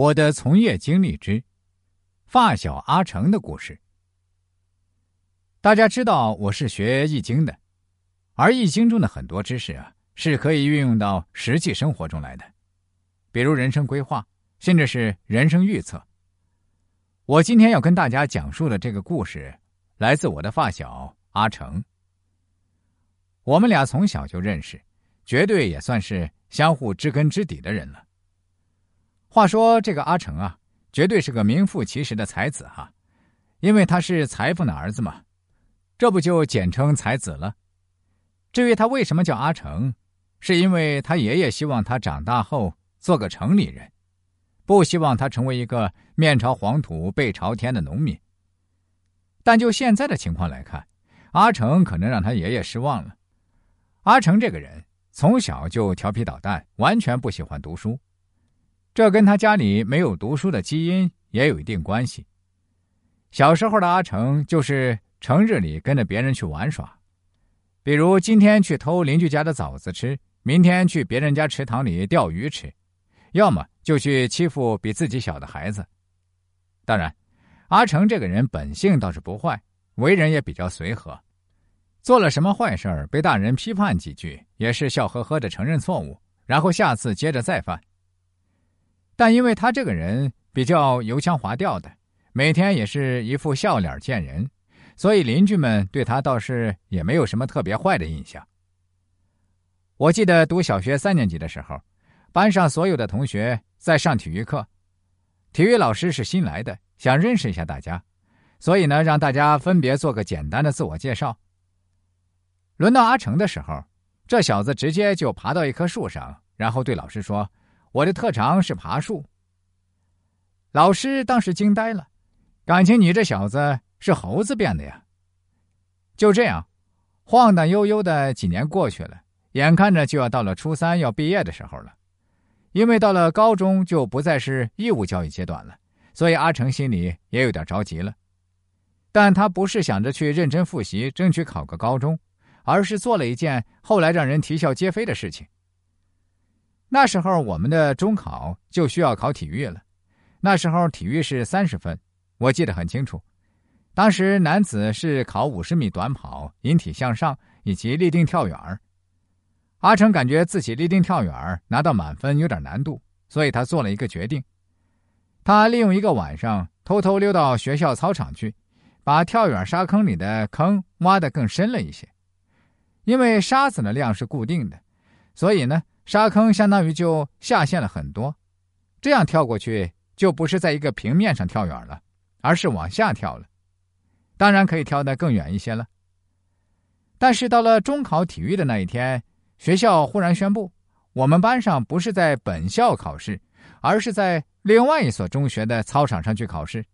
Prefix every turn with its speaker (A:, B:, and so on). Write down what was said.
A: 我的从业经历之发小阿成的故事。大家知道我是学易经的，而易经中的很多知识啊，是可以运用到实际生活中来的，比如人生规划，甚至是人生预测。我今天要跟大家讲述的这个故事，来自我的发小阿成。我们俩从小就认识，绝对也算是相互知根知底的人了。话说这个阿成啊，绝对是个名副其实的才子哈，因为他是裁缝的儿子嘛，这不就简称才子了。至于他为什么叫阿成，是因为他爷爷希望他长大后做个城里人，不希望他成为一个面朝黄土背朝天的农民。但就现在的情况来看，阿成可能让他爷爷失望了。阿成这个人从小就调皮捣蛋，完全不喜欢读书。这跟他家里没有读书的基因也有一定关系。小时候的阿成就是成日里跟着别人去玩耍，比如今天去偷邻居家的枣子吃，明天去别人家池塘里钓鱼吃，要么就去欺负比自己小的孩子。当然，阿成这个人本性倒是不坏，为人也比较随和，做了什么坏事被大人批判几句，也是笑呵呵的承认错误，然后下次接着再犯。但因为他这个人比较油腔滑调的，每天也是一副笑脸见人，所以邻居们对他倒是也没有什么特别坏的印象。我记得读小学三年级的时候，班上所有的同学在上体育课，体育老师是新来的，想认识一下大家，所以呢，让大家分别做个简单的自我介绍。轮到阿成的时候，这小子直接就爬到一棵树上，然后对老师说。我的特长是爬树。老师当时惊呆了，感情你这小子是猴子变的呀？就这样，晃荡悠悠的几年过去了，眼看着就要到了初三要毕业的时候了。因为到了高中就不再是义务教育阶段了，所以阿成心里也有点着急了。但他不是想着去认真复习，争取考个高中，而是做了一件后来让人啼笑皆非的事情。那时候我们的中考就需要考体育了，那时候体育是三十分，我记得很清楚。当时男子是考五十米短跑、引体向上以及立定跳远阿成感觉自己立定跳远拿到满分有点难度，所以他做了一个决定，他利用一个晚上偷偷溜到学校操场去，把跳远沙坑里的坑挖得更深了一些。因为沙子的量是固定的，所以呢。沙坑相当于就下陷了很多，这样跳过去就不是在一个平面上跳远了，而是往下跳了。当然可以跳得更远一些了。但是到了中考体育的那一天，学校忽然宣布，我们班上不是在本校考试，而是在另外一所中学的操场上去考试。